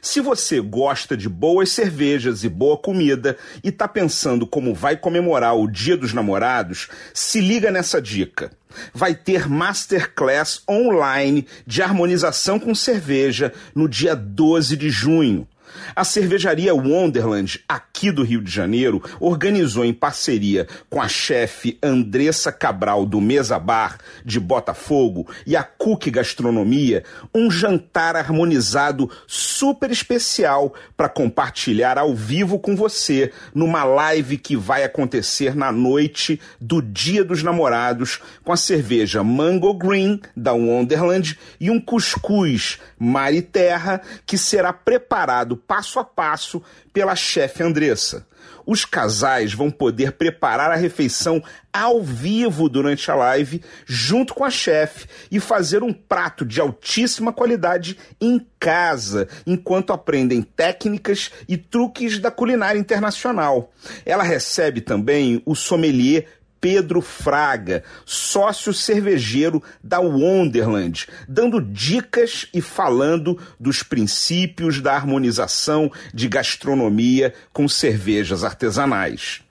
Se você gosta de boas cervejas e boa comida e está pensando como vai comemorar o Dia dos Namorados, se liga nessa dica. Vai ter masterclass online de harmonização com cerveja no dia 12 de junho. A cervejaria Wonderland, aqui do Rio de Janeiro, organizou em parceria com a chefe Andressa Cabral do Mesa Bar de Botafogo e a Cook Gastronomia um jantar harmonizado super especial para compartilhar ao vivo com você numa live que vai acontecer na noite do Dia dos Namorados com a cerveja Mango Green da Wonderland e um cuscuz mar e terra que será preparado passo a passo pela chefe Andressa. Os casais vão poder preparar a refeição ao vivo durante a live, junto com a chefe, e fazer um prato de altíssima qualidade em casa, enquanto aprendem técnicas e truques da culinária internacional. Ela recebe também o sommelier Pedro Fraga, sócio cervejeiro da Wonderland, dando dicas e falando dos princípios da harmonização de gastronomia com cervejas artesanais.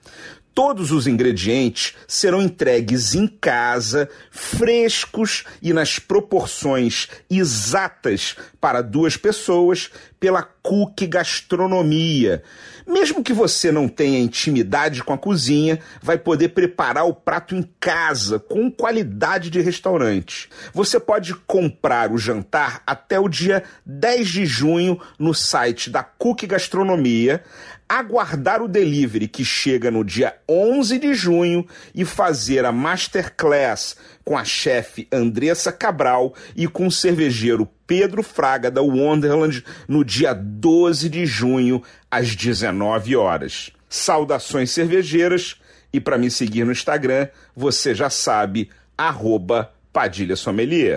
Todos os ingredientes serão entregues em casa, frescos e nas proporções exatas para duas pessoas pela Cook Gastronomia. Mesmo que você não tenha intimidade com a cozinha, vai poder preparar o prato em casa com qualidade de restaurante. Você pode comprar o jantar até o dia 10 de junho no site da Cook Gastronomia aguardar o delivery que chega no dia 11 de junho e fazer a masterclass com a chefe Andressa Cabral e com o cervejeiro Pedro Fraga da Wonderland no dia 12 de junho às 19 horas. Saudações cervejeiras e para me seguir no Instagram, você já sabe, Padilha Sommelier.